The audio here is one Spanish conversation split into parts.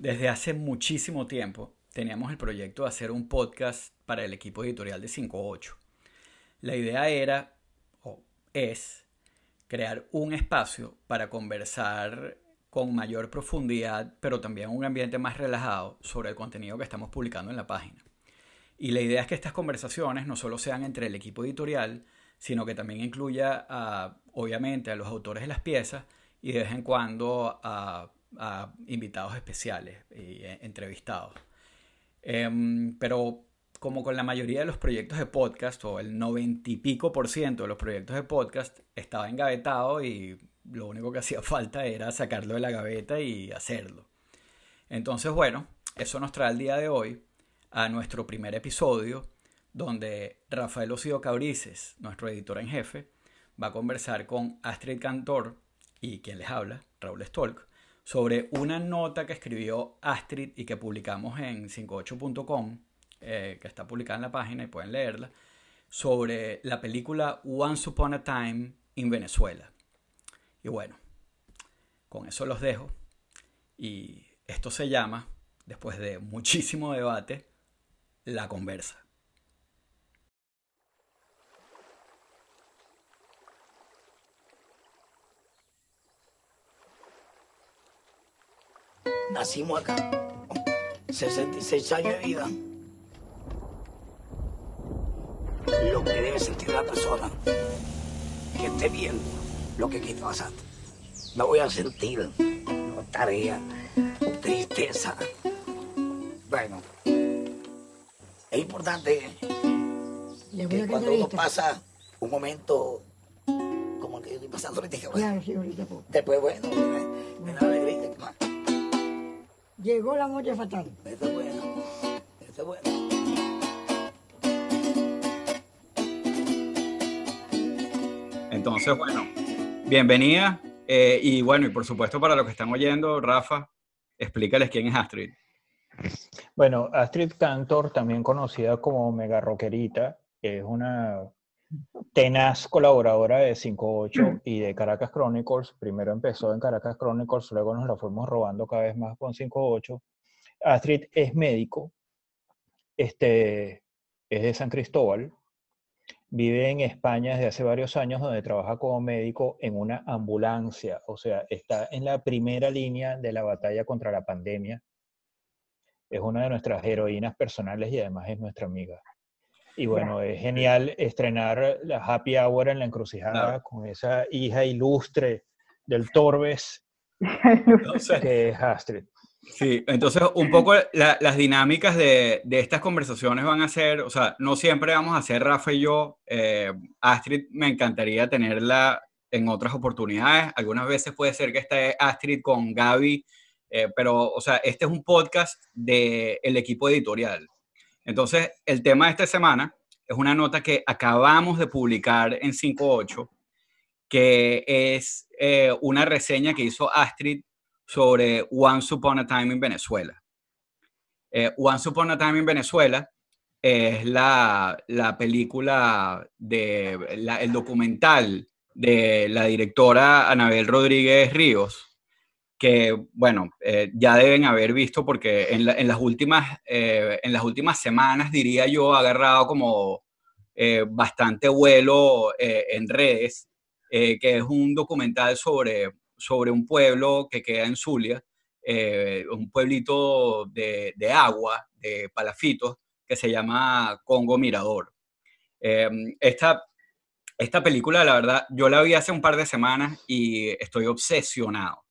Desde hace muchísimo tiempo teníamos el proyecto de hacer un podcast para el equipo editorial de 58. La idea era, o es, crear un espacio para conversar con mayor profundidad, pero también un ambiente más relajado sobre el contenido que estamos publicando en la página. Y la idea es que estas conversaciones no solo sean entre el equipo editorial, sino que también incluya, obviamente, a los autores de las piezas y de vez en cuando a, invitados especiales y eh, entrevistados. Em, pero como con la mayoría de los proyectos de podcast, o el noventa y pico por ciento de los proyectos de podcast, estaba engavetado y lo único que hacía falta era sacarlo de la gaveta y hacerlo. Entonces, bueno, eso nos trae el día de hoy a nuestro primer episodio, donde Rafael Ocio Cabrices, nuestro editor en jefe, va a conversar con Astrid Cantor y quien les habla, Raúl Stolk, sobre una nota que escribió Astrid y que publicamos en 58.com, eh, que está publicada en la página y pueden leerla, sobre la película Once Upon a Time in Venezuela. Y bueno, con eso los dejo. Y esto se llama, después de muchísimo debate, La Conversa. Nacimos acá, 66 años de vida. Lo que debe sentir la persona que esté viendo lo que aquí pasa. No voy a sentir tarea, tristeza. Bueno, es importante que cuando uno pasa un momento como el que yo estoy pasando ahorita, claro, sí, ahorita después, bueno, me, da alegría. Llegó la noche fatal. Eso es bueno. Eso es bueno. Entonces, bueno, bienvenida. Eh, y bueno, y por supuesto para los que están oyendo, Rafa, explícales quién es Astrid. Bueno, Astrid Cantor, también conocida como Mega Rockerita, es una tenaz colaboradora de 58 y de Caracas Chronicles. Primero empezó en Caracas Chronicles, luego nos la fuimos robando cada vez más con 58. Astrid es médico, este, es de San Cristóbal, vive en España desde hace varios años, donde trabaja como médico en una ambulancia, o sea, está en la primera línea de la batalla contra la pandemia. Es una de nuestras heroínas personales y además es nuestra amiga. Y bueno, es genial estrenar la Happy Hour en la encrucijada con esa hija ilustre del Torbes, que es Astrid. Sí, entonces un poco las dinámicas de, de, estas conversaciones van a ser, o sea, no siempre vamos a ser Rafa y yo. Eh, Astrid me encantaría tenerla en otras oportunidades. Algunas veces puede ser que esté Astrid con Gaby, eh, pero, o sea, este es un podcast del el equipo editorial. Entonces, el tema de esta semana es una nota que acabamos de publicar en 5.8, que es eh, una reseña que hizo Astrid sobre Once Upon a Time in Venezuela. Eh, Once Upon a Time in Venezuela es la, película, de, el documental de la directora Anabel Rodríguez Ríos, que, bueno, eh, ya deben haber visto porque en, las últimas, eh, en las últimas semanas, diría yo, ha agarrado como eh, bastante vuelo en redes, que es un documental sobre, sobre un pueblo que queda en Zulia, un pueblito de, de, agua, de palafitos, que se llama Congo Mirador. esta, esta película, la verdad, yo la vi hace un par de semanas y estoy obsesionado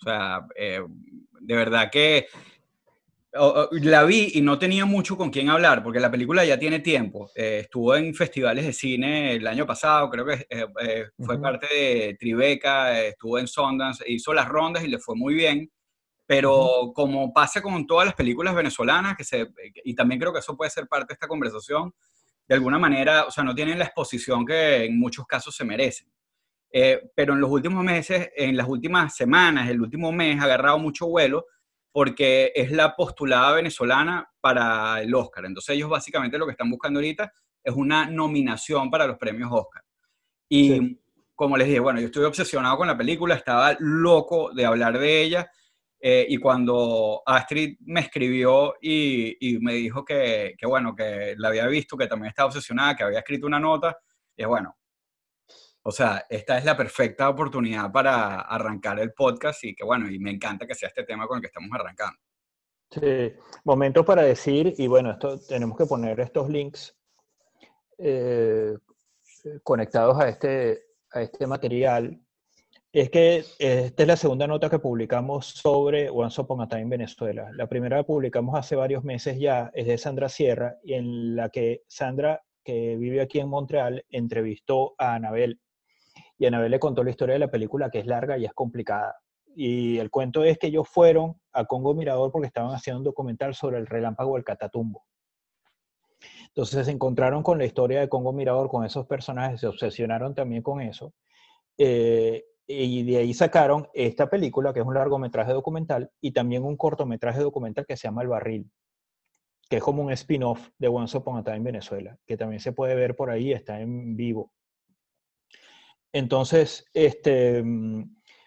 o sea, eh, de verdad que la vi y no tenía mucho con quién hablar, porque la película ya tiene tiempo. Eh, estuvo en festivales de cine el año pasado, creo que eh, fue parte de Tribeca, estuvo en Sundance, hizo las rondas y le fue muy bien. Pero como pasa con todas las películas venezolanas, que se, y también creo que eso puede ser parte de esta conversación, de alguna manera, o sea, no tienen la exposición que en muchos casos se merecen. Eh, pero en los últimos meses, en las últimas semanas, el último mes, ha agarrado mucho vuelo porque es la postulada venezolana para el Oscar. Entonces ellos básicamente lo que están buscando ahorita es una nominación para los premios Oscar. Y como les dije, bueno, yo estoy obsesionado con la película, estaba loco de hablar de ella. Eh, y cuando Astrid me escribió y, me dijo que, que, bueno, que la había visto, que también estaba obsesionada, que había escrito una nota, y bueno, o sea, esta es la perfecta oportunidad para arrancar el podcast y que bueno, y me encanta que sea este tema con el que estamos arrancando. Sí, momento para decir, y bueno, esto tenemos que poner estos links eh, conectados a este, a este material. Es que esta es la segunda nota que publicamos sobre Once Upon a Time en Venezuela. La primera la publicamos hace varios meses ya, es de Sandra Sierra, y en la que Sandra, que vive aquí en Montreal, entrevistó a Anabel y Anabel le contó la historia de la película, que es larga y es complicada. Y el cuento es que ellos fueron a Congo Mirador porque estaban haciendo un documental sobre el relámpago del Catatumbo. Entonces se encontraron con la historia de Congo Mirador, con esos personajes, se obsesionaron también con eso. Eh, y de ahí sacaron esta película, que es un largometraje documental, y también un cortometraje documental que se llama El Barril, que es como un spin-off de Once Upon a Time en Venezuela, que también se puede ver por ahí, está en vivo. Entonces, este,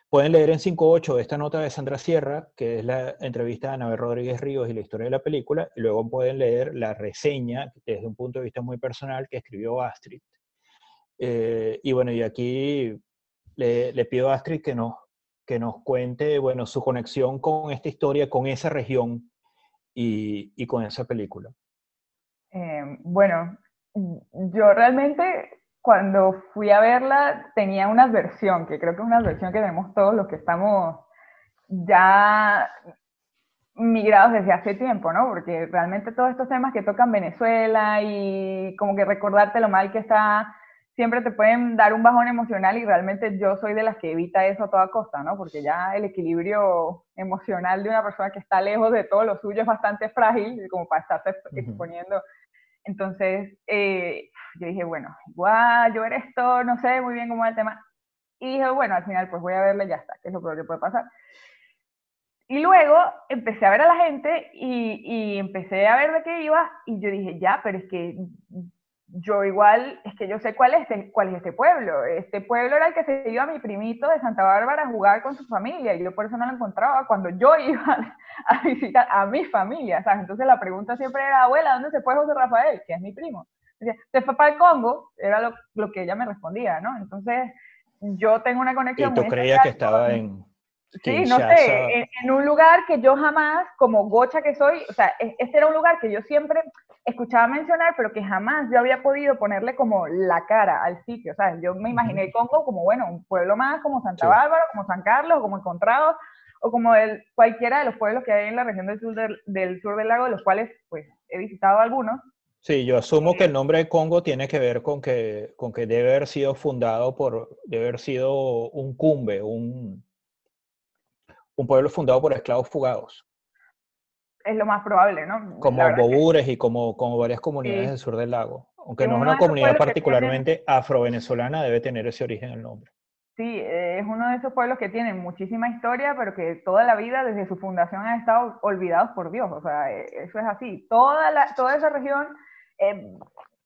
pueden leer en 5.8 esta nota de Sandra Sierra, que es la entrevista de Anabel Rodríguez Ríos y la historia de la película, y luego pueden leer la reseña desde un punto de vista muy personal que escribió Astrid. Eh, y bueno, y aquí le, pido a Astrid que nos, que nos cuente, bueno, su conexión con esta historia, con esa región y, y con esa película. Eh, bueno, yo realmente cuando fui a verla tenía una adversión, que creo que es una adversión que tenemos todos los que estamos ya migrados desde hace tiempo, ¿no? Porque realmente todos estos temas que tocan Venezuela y como que recordarte lo mal que está, siempre te pueden dar un bajón emocional y realmente yo soy de las que evita eso a toda costa, ¿no? Porque ya el equilibrio emocional de una persona que está lejos de todo lo suyo es bastante frágil, como para estarse exponiendo entonces, eh, yo dije, bueno, voy a ver esto, no sé muy bien cómo es el tema. Y dije, bueno, al final pues voy a verle y ya está, que es lo peor que puede pasar. Y luego empecé a ver a la gente y, empecé a ver de qué iba y yo dije, ya, pero es que yo igual, es que yo sé cuál es, este, cuál es este pueblo. Este pueblo era el que se iba a mi primito de Santa Bárbara a jugar con su familia y yo por eso no lo encontraba cuando yo iba a visitar a mi familia, ¿sabes? Entonces la pregunta siempre era, abuela, ¿dónde se fue José Rafael? Que es mi primo. Decía, se fue para el Congo, era lo, lo, que ella me respondía, ¿no? Entonces yo tengo una conexión. ¿Y tú creías que estaba en, Sí, no sé, en, un lugar que yo jamás, como gocha que soy, o sea, este era un lugar que yo siempre escuchaba mencionar, pero que jamás yo había podido ponerle como la cara al sitio, ¿sabes? Yo me imaginé el Congo como, bueno, un pueblo más como Santa Bárbara, como San Carlos, como Encontrados, o como el, cualquiera de los pueblos que hay en la región del sur del, del sur del lago, de los cuales, pues, he visitado algunos. Sí, yo asumo que el nombre de Congo tiene que ver con que, con que debe haber sido fundado por, debe haber sido un cumbe, un, un pueblo fundado por esclavos fugados. Es lo más probable, ¿no? Como Bobures y como, como varias comunidades del sur del lago. Aunque no es una comunidad particularmente afro-venezolana, debe tener ese origen el nombre. Sí, es uno de esos pueblos que tienen muchísima historia, pero que toda la vida, desde su fundación, han estado olvidados por Dios. O sea, e, eso es así. Toda, la, toda esa región, eh,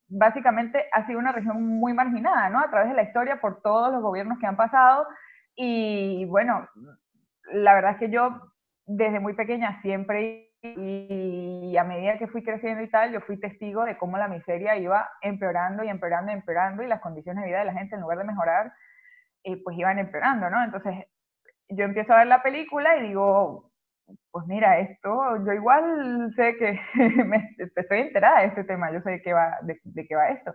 básicamente, ha sido una región muy marginada, ¿no? A través de la historia, por todos los gobiernos que han pasado. Y bueno, la verdad es que yo desde muy pequeña siempre y a medida que fui creciendo y tal, yo fui testigo de cómo la miseria iba empeorando y empeorando y empeorando y las condiciones de vida de la gente en lugar de mejorar, eh, pues iban empeorando, ¿no? Entonces yo empiezo a ver la película y digo, pues mira, esto, yo igual sé que me, estoy enterada de este tema, yo sé de qué va, de, de qué va esto.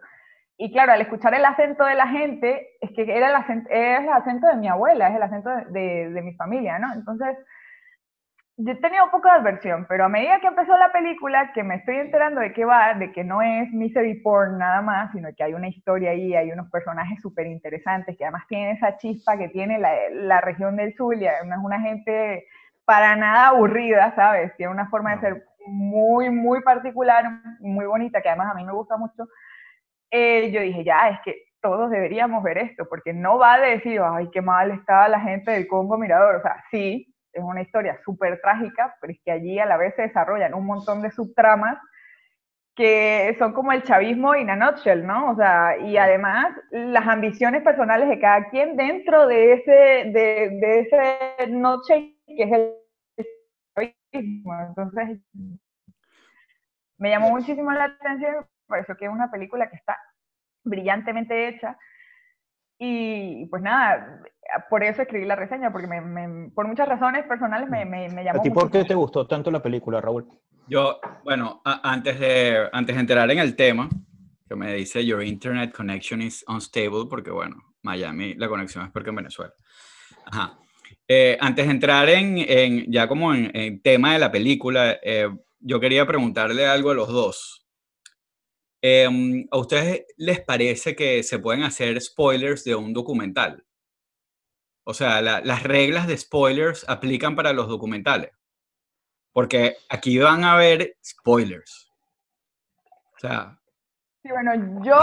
Y claro, al escuchar el acento de la gente, es que era el acento, es el acento de mi abuela, es el acento de, de, mi familia, ¿no? Entonces, yo un poco de adversión, pero a medida que empezó la película, que me estoy enterando de qué va, de que no es misery porn nada más, sino que hay una historia ahí, hay unos personajes súper interesantes, que además tienen esa chispa que tiene la, la región del Zulia, no es una gente para nada aburrida, ¿sabes? Tiene una forma de ser muy, muy particular, muy bonita, que además a mí me gusta mucho. Eh, yo dije, ya, es que todos deberíamos ver esto, porque no va a decir, ay, qué mal está la gente del Congo Mirador. O sea, sí, es una historia súper trágica, pero es que allí a la vez se desarrollan un montón de subtramas que son como el chavismo in a nutshell, ¿no? O sea, y además las ambiciones personales de cada quien dentro de ese, de, de ese nutshell que es el heroísmo. Entonces, me llamó muchísimo la atención, me pareció que es una película que está brillantemente hecha. Y pues nada, por eso escribí la reseña, porque me, por muchas razones personales me, me, me llamó. ¿A ti por qué te gustó tanto la película, Raúl? Yo, bueno, antes, de, antes de entrar en el tema, que me dice Your Internet Connection is unstable, porque bueno, Miami, la conexión es porque en Venezuela. Ajá. Eh, antes de entrar en, en ya como en, en, tema de la película, eh, yo quería preguntarle algo a los dos. Em, ¿A ustedes les parece que se pueden hacer spoilers de un documental? O sea, las reglas de spoilers aplican para los documentales. Porque aquí van a haber spoilers. O sea. Sí, bueno, yo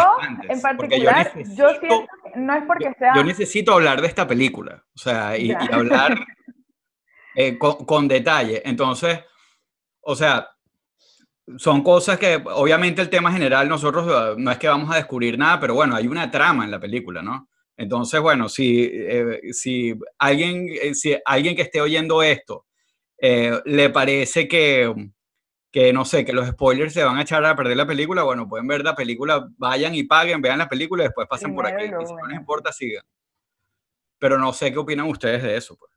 en particular, yo, siento que no es porque sea. Yo necesito hablar de esta película. O sea, y, hablar eh, con, con detalle. Entonces, o sea, son cosas que obviamente el tema general nosotros eh, no es que vamos a descubrir nada, pero bueno, hay una trama en la película, ¿no? Entonces, bueno, si, eh, si, alguien, eh, si alguien que esté oyendo esto le parece que, que, no sé, que los spoilers se van a echar a perder la película, bueno, pueden ver la película, vayan y paguen, vean la película y después pasen por aquí. Y si no les importa, sigan. Pero no sé qué opinan ustedes de eso. Pues.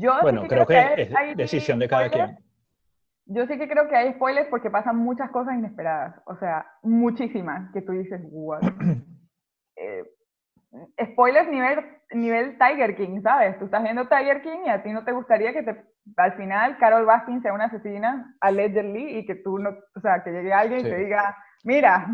Yo bueno, creo, que, es decisión de cada quien. Yo sí que creo que hay spoilers porque pasan muchas cosas inesperadas, o sea, muchísimas, que tú dices, what? eh, spoilers nivel, nivel Tiger King, ¿sabes? Tú estás viendo Tiger King y a ti no te gustaría que te, al final Carol Baskin sea una asesina, allegedly, y que tú no, o sea, que llegue alguien y te diga, mira,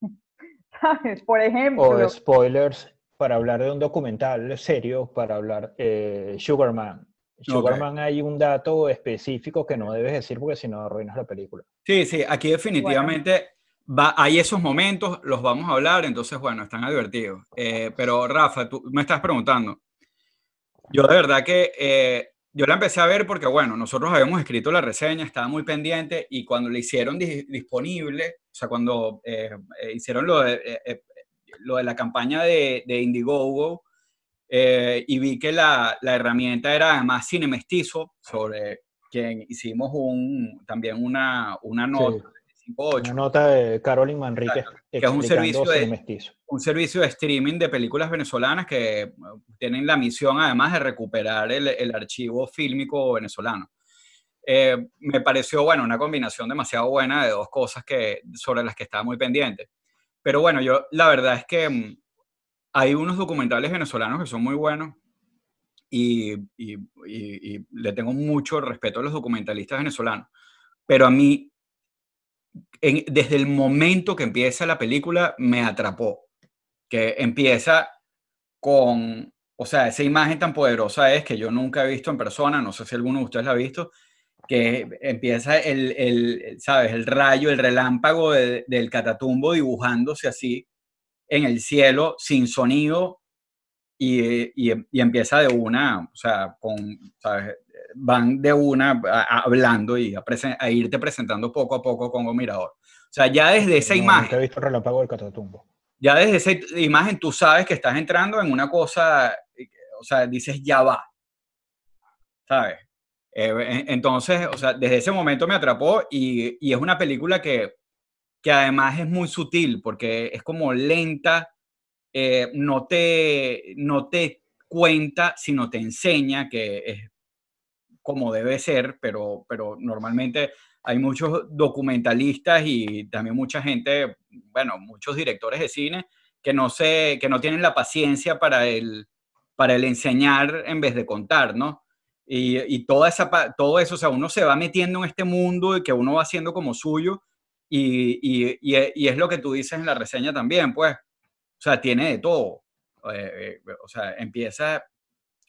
¿sabes? Por ejemplo. O spoilers para hablar de un documental serio, para hablar eh, Sugarman. Sugarman hay un dato específico que no debes decir porque si no arruinas la película. Sí, sí, aquí definitivamente va, hay esos momentos, los vamos a hablar, entonces bueno, están advertidos. Eh, pero Rafa, tú me estás preguntando. Yo de verdad que eh, yo la empecé a ver porque bueno, nosotros habíamos escrito la reseña, estaba muy pendiente y cuando la hicieron disponible, o sea, cuando eh, hicieron lo de, lo de la campaña de, de Indiegogo, eh, y vi que la, la, herramienta era además cine mestizo, sobre quien hicimos un, también una, una nota. Una nota de Carolyn Manrique, que es un servicio, de, un servicio de streaming de películas venezolanas que tienen la misión además de recuperar el, el archivo fílmico venezolano. Eh, me pareció, bueno, una combinación demasiado buena de dos cosas que, sobre las que estaba muy pendiente. Pero bueno, yo la verdad es que mm, hay unos documentales venezolanos que son muy buenos y, le tengo mucho respeto a los documentalistas venezolanos. Pero a mí, desde el momento que empieza la película, me atrapó. Que empieza con, o sea, esa imagen tan poderosa es que yo nunca he visto en persona, no sé si alguno de ustedes la ha visto, que empieza el, el ¿sabes? El rayo, el relámpago del catatumbo dibujándose así en el cielo sin sonido y, y, empieza de una, o sea, con, ¿sabes? van de una hablando y a, irte presentando poco a poco como mirador. O sea, ya desde esa imagen... Te he visto el relámpago del catatumbo. Ya desde esa imagen tú sabes que estás entrando en una cosa, o sea, dices ya va, ¿sabes? Eh, entonces, o sea, desde ese momento me atrapó y, y es una película que que además es muy sutil porque es como lenta, eh, no, te, no te cuenta, sino te enseña que es como debe ser, pero, pero normalmente hay muchos documentalistas y también mucha gente, bueno, muchos directores de cine que no, sé, que no tienen la paciencia para el, para el enseñar en vez de contar, ¿no? Y, y toda esa, todo eso, o sea, uno se va metiendo en este mundo y que uno va haciendo como suyo y, y, es lo que tú dices en la reseña también, pues, o sea, tiene de todo. Eh, eh, o sea, empieza,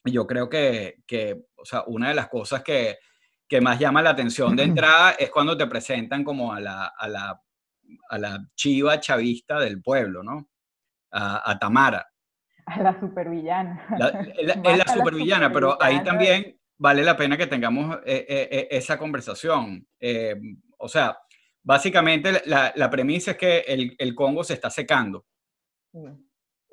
yo creo que, que, o sea, una de las cosas que, que más llama la atención de entrada es cuando te presentan como a la, a la, a la chiva chavista del pueblo, ¿no? A, Tamara. A la supervillana. es la supervillana, pero ahí también vale la pena que tengamos eh, esa conversación. o sea, Básicamente la, premisa es que el, Congo se está secando.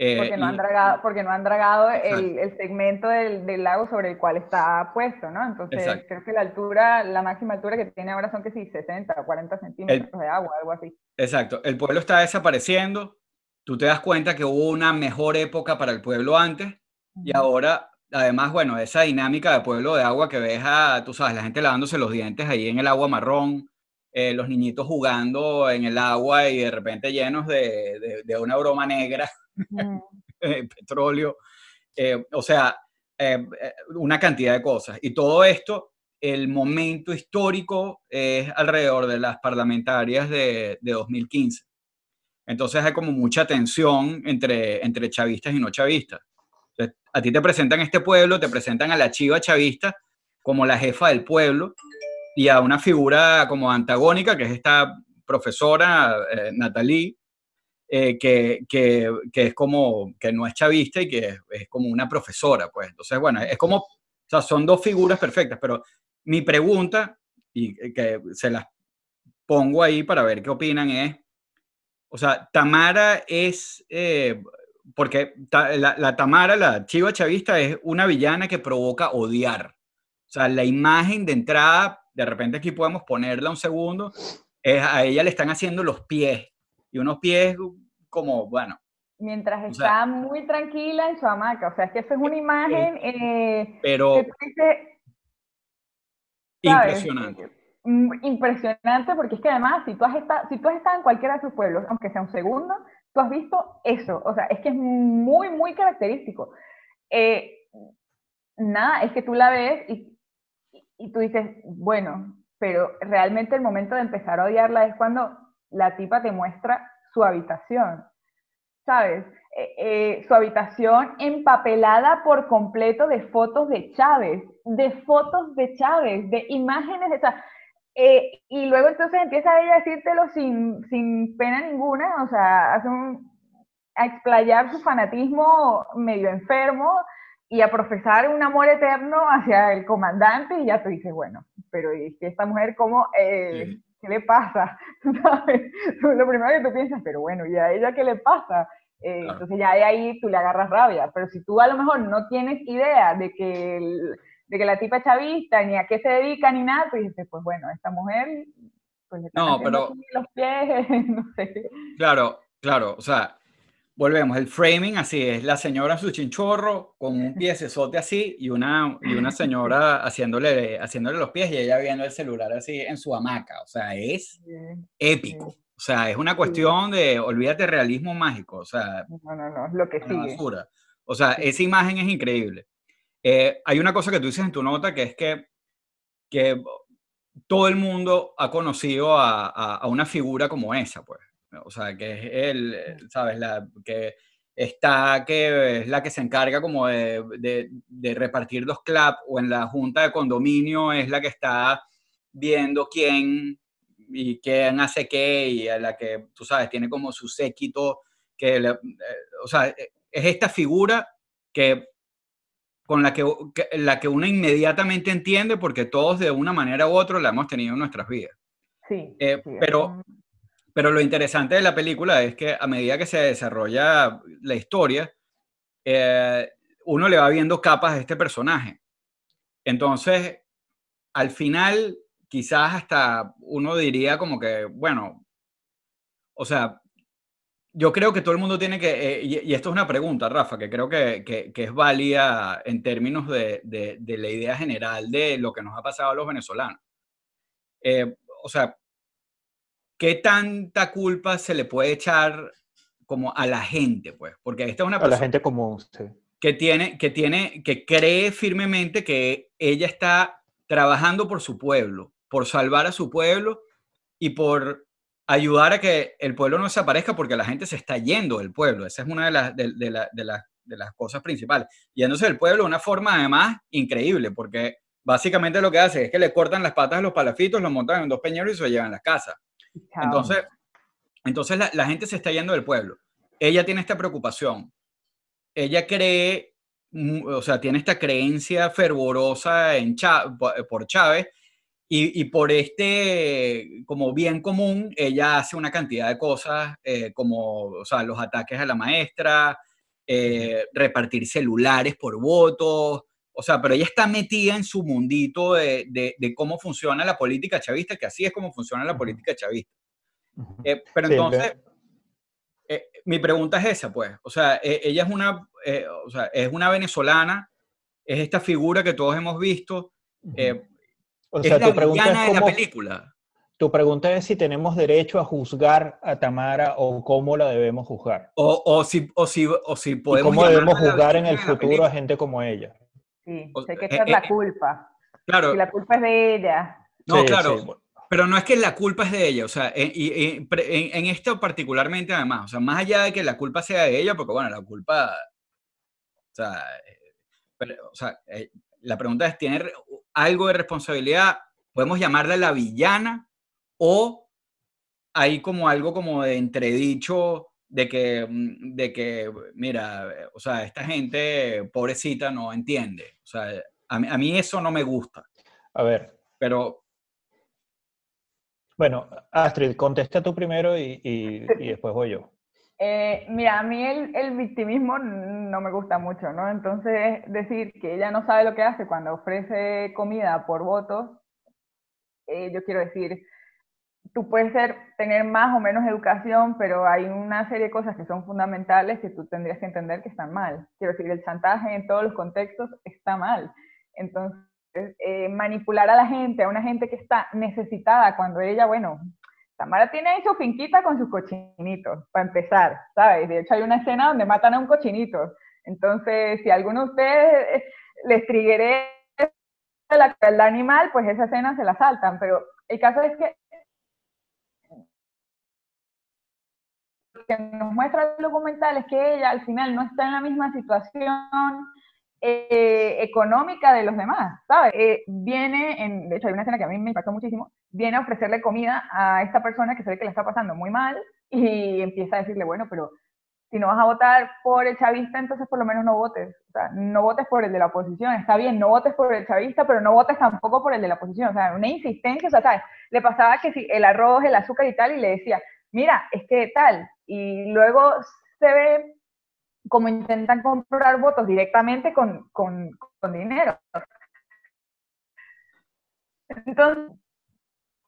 Eh, porque, no han dragado, porque no han dragado el, el segmento del, del, lago sobre el cual está puesto, ¿no? Entonces creo que la altura, la máxima altura que tiene ahora son que sí, 60 o 40 centímetros de agua, algo así. Exacto, el pueblo está desapareciendo, tú te das cuenta que hubo una mejor época para el pueblo antes y ahora, además, bueno, esa dinámica de pueblo de agua que ves a, tú sabes, la gente lavándose los dientes ahí en el agua marrón, eh, los niñitos jugando en el agua y de repente llenos de, de, una broma negra, petróleo, eh, o sea, eh, una cantidad de cosas. Y todo esto, el momento histórico es alrededor de las parlamentarias de, de 2015. Entonces hay como mucha tensión entre, entre chavistas y no chavistas. a ti te presentan este pueblo, te presentan a la chiva chavista como la jefa del pueblo y a una figura como antagónica, que es esta profesora eh, Natalie, eh, que, que, es como, que no es chavista y que es, como una profesora, pues. Entonces, bueno, es como, o sea, son dos figuras perfectas, pero mi pregunta, y que se las pongo ahí para ver qué opinan, es, o sea, Tamara es, eh, porque la, la, Tamara, la chiva chavista, es una villana que provoca odiar. O sea, la imagen de entrada de repente aquí podemos ponerla un segundo, es, a ella le están haciendo los pies, y unos pies como, bueno. Mientras está muy tranquila en su hamaca, o sea, es que esa es una imagen... Eh, pero... impresionante. Mm, impresionante porque es que además, si tú, has estado, si tú has estado en cualquiera de sus pueblos, aunque sea un segundo, tú has visto eso, o sea, es que es muy, muy característico. Eh, nada, es que tú la ves y y tú dices, bueno, pero realmente el momento de empezar a odiarla es cuando la tipa te muestra su habitación, ¿sabes? Eh, eh, su habitación empapelada por completo de fotos de Chávez, de fotos de Chávez, de imágenes de Chávez. Eh, y luego entonces empieza ella a decírtelo sin, sin pena ninguna, o sea, hace un, a explayar su fanatismo medio enfermo y a profesar un amor eterno hacia el comandante y ya tú dices, bueno, pero ¿y esta mujer cómo, eh, qué le pasa? ¿Sabes? Lo primero que tú piensas, pero bueno, ¿y a ella qué le pasa? Eh, entonces ya de ahí tú le agarras rabia, pero si tú a lo mejor no tienes idea de que, de que la tipa es chavista, ni a qué se dedica, ni nada, tú dices, pues bueno, esta mujer, pues le no, pero, los pies, no sé. Claro, claro, o sea, volvemos, el framing así es, la señora su chinchorro con un piecesote así y una, y una señora haciéndole, haciéndole los pies y ella viendo el celular así en su hamaca, o sea, es épico. O sea, es una cuestión de, olvídate, realismo mágico, o sea, no, no, no, lo que sigue. Basura. O sea, esa imagen es increíble. Eh, hay una cosa que tú dices en tu nota que es que, que todo el mundo ha conocido a, a una figura como esa, pues. O sea, que es él, ¿sabes? La, que está, que es la que se encarga como de, de, repartir los clap o en la junta de condominio es la que está viendo quién y quién hace qué y a la que, tú sabes, tiene como su séquito, que, eh, o sea, es esta figura que con la que, la que uno inmediatamente entiende porque todos de una manera u otra la hemos tenido en nuestras vidas. Sí, eh, pero pero lo interesante de la película es que a medida que se desarrolla la historia, eh, uno le va viendo capas a este personaje. Entonces, al final, quizás hasta uno diría como que, bueno, o sea, yo creo que todo el mundo tiene que, eh, y, esto es una pregunta, Rafa, que creo que, que, es válida en términos de, de, la idea general de lo que nos ha pasado a los venezolanos. Eh, o sea, ¿qué tanta culpa se le puede echar como a la gente, pues? Porque esta es una persona... A la gente común, sí. Que tiene, que tiene, que cree firmemente que ella está trabajando por su pueblo, por salvar a su pueblo y por ayudar a que el pueblo no desaparezca porque la gente se está yendo del pueblo. Esa es una de las, de, de, de, de las cosas principales. Yéndose del pueblo de una forma además increíble, porque básicamente lo que hace es que le cortan las patas a los palafitos, los montan en dos peñeros y se llevan a la Entonces, entonces la, gente se está yendo del pueblo. Ella tiene esta preocupación. Ella cree, o sea, tiene esta creencia fervorosa en por Chávez y, por este, como bien común, ella hace una cantidad de cosas, eh, como, o sea, los ataques a la maestra, eh, repartir celulares por votos, o sea, pero ella está metida en su mundito de, de, cómo funciona la política chavista, que así es como funciona la política chavista. Eh, pero entonces, eh, mi pregunta es esa, pues, o sea, ella es una, o sea, es una venezolana, es esta figura que todos hemos visto, o sea, tu pregunta es cómo, la película. Tu pregunta es si tenemos derecho a juzgar a Tamara o cómo la debemos juzgar. O, o si, o, si, o si podemos. ¿Cómo debemos juzgar en el futuro a gente como ella? Sí, hay que echar la culpa. Claro. Si la culpa es de ella. No, claro. Pero no es que la culpa es de ella, o sea, en, en, en, esto particularmente además, o sea, más allá de que la culpa sea de ella, porque bueno, la culpa, o sea, eh, o sea eh, la pregunta es, ¿tiene algo de responsabilidad? ¿Podemos llamarla la villana? ¿O hay como algo como de entredicho de que, mm, de que, mira, o sea, esta gente pobrecita no entiende. O sea, a mí, eso no me gusta. A ver. Pero... Bueno, Astrid, contesta tú primero y, y, después voy yo. Eh, mira, a mí el, el, victimismo no me gusta mucho, ¿no? Entonces, decir que ella no sabe lo que hace cuando ofrece comida por votos, eh, yo quiero decir, tú puedes tener más o menos educación, pero hay una serie de cosas que son fundamentales que tú tendrías que entender que están mal. Quiero decir, el chantaje en todos los contextos está mal. Entonces, eh, manipular a la gente, a una gente que está necesitada, cuando ella, bueno, Tamara tiene ahí su finquita con sus cochinitos, para empezar, ¿sabes? De hecho, hay una escena donde matan a un cochinito. Entonces, si alguno de ustedes les trigueré la crueldad animal, pues esa escena se la saltan. Pero el caso es que que nos muestra el documental es que ella al final no está en la misma situación eh, económica de los demás, ¿sabes? Eh, viene, en, de hecho hay una escena que a mí me impactó muchísimo, viene a ofrecerle comida a esta persona que se ve que le está pasando muy mal y empieza a decirle, bueno, pero si no vas a votar por el chavista, entonces por lo menos no votes. O sea, no votes por el de la oposición. Está bien, no votes por el chavista, pero no votes tampoco por el de la oposición. O sea, una insistencia, o sea, ¿sabes? Le pasaba que si el arroz, el azúcar y tal, y le decía, mira, es que tal, y luego se ve como intentan comprar votos directamente con, con, con dinero. Entonces,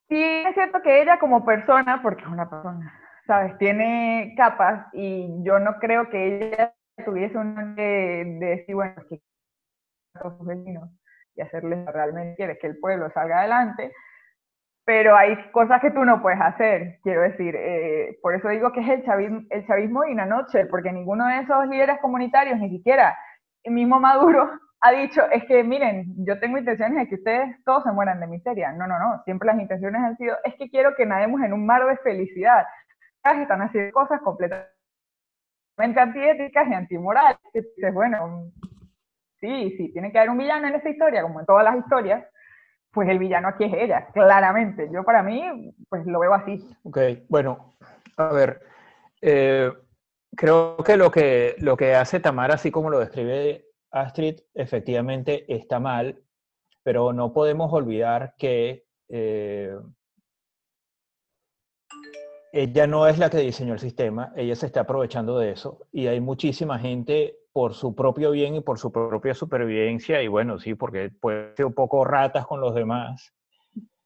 sí es cierto que ella como persona, porque es una persona, ¿sabes? Tiene capas y yo no creo que ella tuviese un de, de decir, bueno, que sus vecinos y hacerles realmente quiere que el pueblo salga adelante, pero hay cosas que tú no puedes hacer, quiero decir. Eh, por eso digo que es el chavismo, el chavismo noche, porque ninguno de esos líderes comunitarios, ni siquiera el mismo Maduro, ha dicho, es que miren, yo tengo intenciones de que ustedes todos se mueran de miseria. No, no, no, siempre las intenciones han sido, es que quiero que nademos en un mar de felicidad. Están haciendo cosas completamente antiéticas y antimorales. Dices, bueno, sí, sí, tiene que haber un villano en esta historia, como en todas las historias, pues el villano aquí es ella, claramente. Yo para mí, pues lo veo así. Ok, bueno, a ver, eh, creo que lo, que lo que hace Tamara, así como lo describe Astrid, efectivamente está mal, pero no podemos olvidar que eh, ella no es la que diseñó el sistema, ella se está aprovechando de eso y hay muchísima gente por su propio bien y por su propia supervivencia, y bueno, sí, porque puede ser un poco ratas con los demás,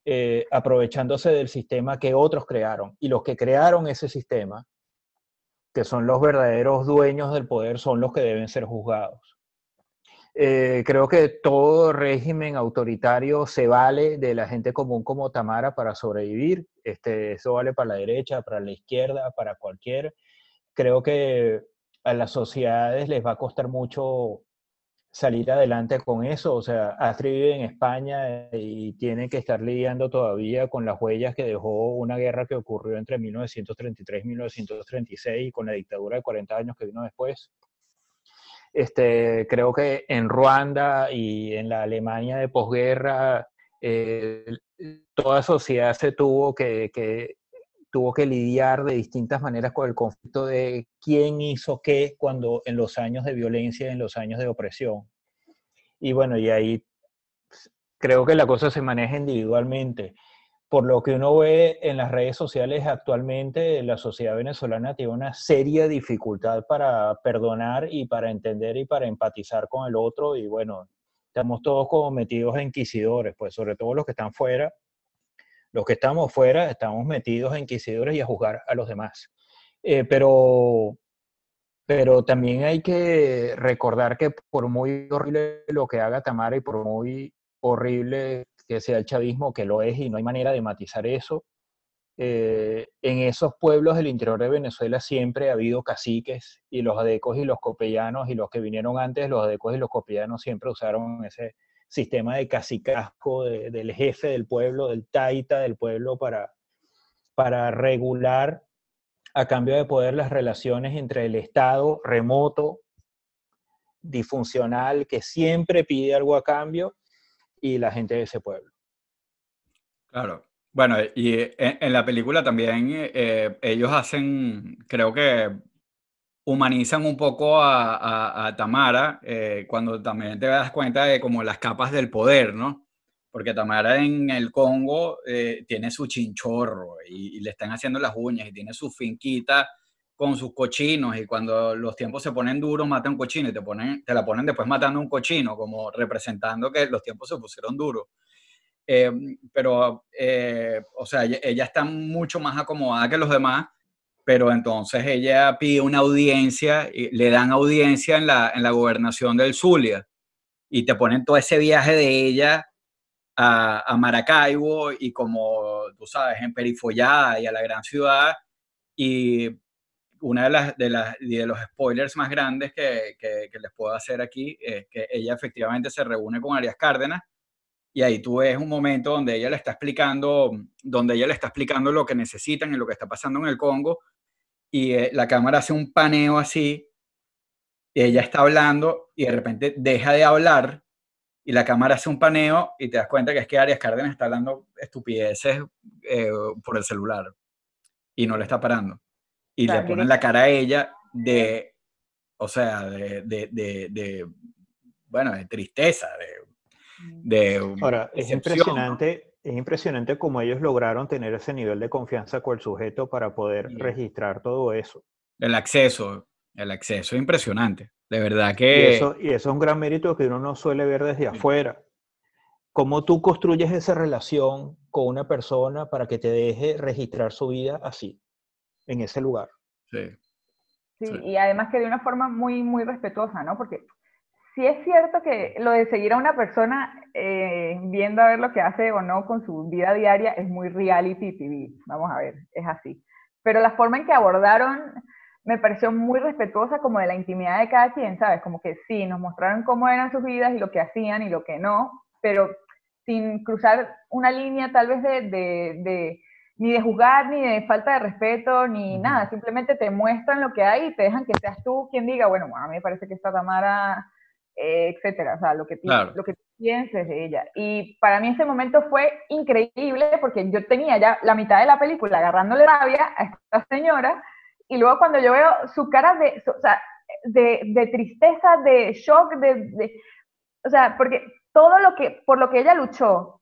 eh, aprovechándose del sistema que otros crearon. Y los que crearon ese sistema, que son los verdaderos dueños del poder, son los que deben ser juzgados. Eh, creo que todo régimen autoritario se vale de la gente común como Tamara para sobrevivir. Este, eso vale para la derecha, para la izquierda, para cualquier. Creo que a las sociedades les va a costar mucho salir adelante con eso. O sea, Astrid vive en España y tiene que estar lidiando todavía con las huellas que dejó una guerra que ocurrió entre 1933 y 1936 y con la dictadura de 40 años que vino después. Este, creo que en Ruanda y en la Alemania de posguerra, eh, toda sociedad se tuvo que, que tuvo que lidiar de distintas maneras con el conflicto de quién hizo qué cuando en los años de violencia, en los años de opresión. Y bueno, y ahí creo que la cosa se maneja individualmente. por lo que uno ve en las redes sociales actualmente, la sociedad venezolana tiene una seria dificultad para perdonar y para entender y para empatizar con el otro. Y bueno, estamos todos como metidos a inquisidores, pues sobre todo los que están fuera. Los que estamos fuera estamos metidos a inquisidores y a juzgar a los demás. Eh, pero, pero también hay que recordar que por muy horrible lo que haga Tamara y por muy horrible que sea el chavismo, que lo es y no hay manera de matizar eso, eh, en esos pueblos del interior de Venezuela siempre ha habido caciques y los adecos y los copellanos y los que vinieron antes, los adecos y los copellanos siempre usaron ese sistema de cacicasco del jefe del pueblo, del taita del pueblo para, para regular a cambio de poder las relaciones entre el Estado remoto, disfuncional, que siempre pide algo a cambio, y la gente de ese pueblo. Claro. Bueno, y en, la película también eh, ellos hacen, creo que humanizan un poco a, Tamara eh, cuando también te das cuenta de como las capas del poder, ¿no? Porque Tamara en el Congo eh, tiene su chinchorro y, le están haciendo las uñas y tiene su finquita con sus cochinos y cuando los tiempos se ponen duros mata un cochino y te, ponen, te la ponen después matando un cochino como representando que los tiempos se pusieron duros. Eh, pero, o sea, ella, está mucho más acomodada que los demás, pero entonces ella pide una audiencia, y le dan audiencia en la, en la gobernación del Zulia, y te ponen todo ese viaje de ella a, a Maracaibo y como tú sabes, en Perifollada y a la gran ciudad, y una de, las, de, las, de los spoilers más grandes que, que, que les puedo hacer aquí es que ella efectivamente se reúne con Arias Cárdenas, y ahí tú ves un momento donde ella le está explicando, donde ella le está explicando lo que necesitan y lo que está pasando en el Congo, y eh, la cámara hace un paneo así, y ella está hablando y de repente deja de hablar y la cámara hace un paneo y te das cuenta que es que Arias Cárdenas está hablando estupideces eh, por el celular y no le está parando. Y le ponen la cara a ella de, o sea, de, de, de, de bueno, de tristeza, de de Ahora, es impresionante, es impresionante cómo ellos lograron tener ese nivel de confianza con el sujeto para poder registrar todo eso. El acceso, el acceso es impresionante. De verdad que... Y eso, y eso es un gran mérito que uno no suele ver desde afuera. ¿Cómo tú construyes esa relación con una persona para que te deje registrar su vida así, en ese lugar? Sí. Sí, sí. y además que de una forma muy, muy respetuosa, ¿no? Porque sí es cierto que lo de seguir a una persona eh, viendo a ver lo que hace o no con su vida diaria es muy reality TV. Vamos a ver, es así. Pero la forma en que abordaron me pareció muy respetuosa como de la intimidad de cada quien, ¿sabes? Como que sí, nos mostraron cómo eran sus vidas y lo que hacían y lo que no, pero sin cruzar una línea tal vez de, de, de ni de juzgar, ni de falta de respeto, ni nada. Simplemente te muestran lo que hay y te dejan que seas tú quien diga, bueno, a mí me parece que esta Tamara eh, etcétera, o sea, lo que, lo que pienses de ella. Y para mí ese momento fue increíble porque yo tenía ya la mitad de la película agarrándole rabia a esta señora y luego cuando yo veo su cara de, o sea, de, de tristeza, de shock, de, de, o sea, porque todo lo que, por lo que ella luchó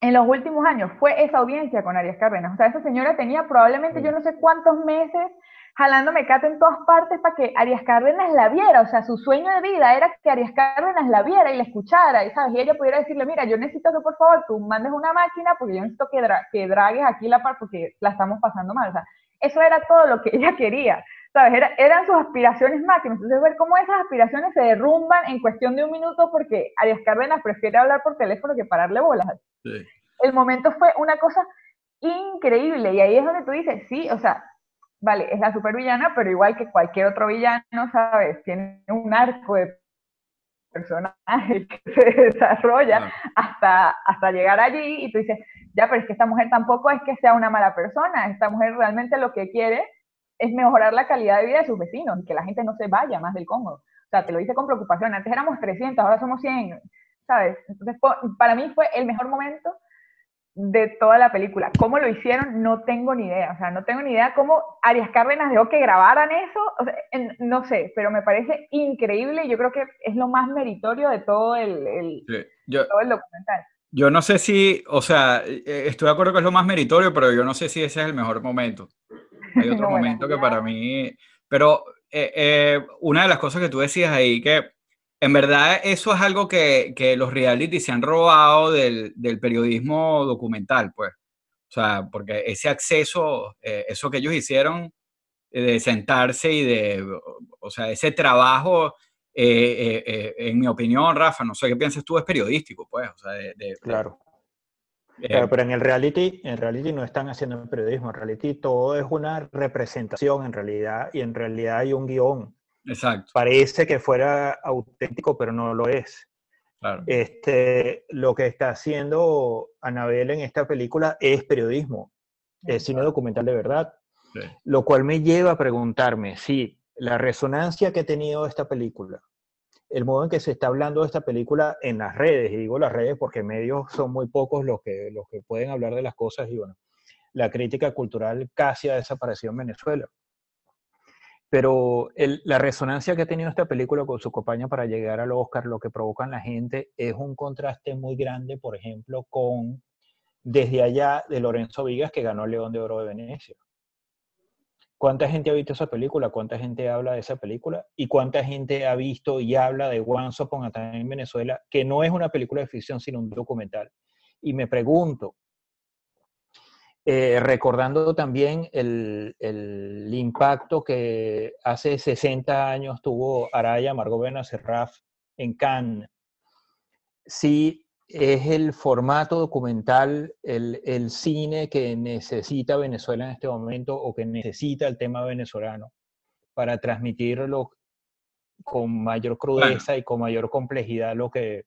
en los últimos años fue esa audiencia con Arias Cárdenas. O sea, esa señora tenía probablemente yo no sé cuántos meses jalando mecate en todas partes para que Arias Cárdenas la viera, o sea, su sueño de vida era que Arias Cárdenas la viera y la escuchara, y, ¿sabes? y ella pudiera decirle, mira, yo necesito que por favor tú mandes una máquina porque yo necesito que, que dragues aquí la parte porque la estamos pasando mal, o sea, eso era todo lo que ella quería, ¿sabes? Era, eran sus aspiraciones máximas, entonces ver cómo esas aspiraciones se derrumban en cuestión de un minuto porque Arias Cárdenas prefiere hablar por teléfono que pararle bolas. Sí. El momento fue una cosa increíble y ahí es donde tú dices, sí, o sea, vale, es la supervillana, pero igual que cualquier otro villano, ¿sabes? Tiene un arco de personaje que se desarrolla hasta, hasta llegar allí y tú dices, ya, pero es que esta mujer tampoco es que sea una mala persona, esta mujer realmente lo que quiere es mejorar la calidad de vida de sus vecinos y que la gente no se vaya más del Congo. O sea, te lo dice con preocupación, antes éramos 300, ahora somos 100, ¿sabes? Entonces, para mí fue el mejor momento de toda la película. ¿Cómo lo hicieron? No tengo ni idea. O sea, no tengo ni idea cómo Arias Cárdenas dejó que grabaran eso. O sea, no sé, pero me parece increíble yo creo que es lo más meritorio de todo el, el, sí. yo, todo el documental. Yo no sé si, o sea, eh, estoy de acuerdo que es lo más meritorio, pero yo no sé si ese es el mejor momento. Hay otro momento que para mí, pero eh, eh, una de las cosas que tú decías ahí, que en verdad eso es algo que, que los reality se han robado del, del, periodismo documental, pues. O sea, porque ese acceso, eso que ellos hicieron de sentarse y de, o sea, ese trabajo eh, eh, eh, en mi opinión, Rafa, no sé qué piensas tú, es periodístico, pues. O sea, de, claro. pero en el reality, en reality no están haciendo periodismo, en reality todo es una representación en realidad, y en realidad hay un guion. Exacto. Parece que fuera auténtico, pero no lo es. Claro. Este, lo que está haciendo Anabel en esta película es periodismo, es cine documental de verdad. Lo cual me lleva a preguntarme si la resonancia que ha tenido esta película, el modo en que se está hablando de esta película en las redes, y digo las redes porque medios son muy pocos los que, los que pueden hablar de las cosas, y bueno, la crítica cultural casi ha desaparecido en Venezuela. Pero la resonancia que ha tenido esta película con su compañía para llegar al Oscar, lo que provoca en la gente, es un contraste muy grande, por ejemplo, con Desde allá de Lorenzo Vigas, que ganó el León de Oro de Venecia. ¿Cuánta gente ha visto esa película? ¿Cuánta gente habla de esa película? ¿Y cuánta gente ha visto y habla de Once Upon a Time en Venezuela, que no es una película de ficción, sino un documental? Y me pregunto, eh, recordando también el, el, impacto que hace 60 años tuvo Araya Margot Serraf en Cannes, si es el formato documental, el, cine que necesita Venezuela en este momento o que necesita el tema venezolano para transmitirlo con mayor crudeza y con mayor complejidad lo que,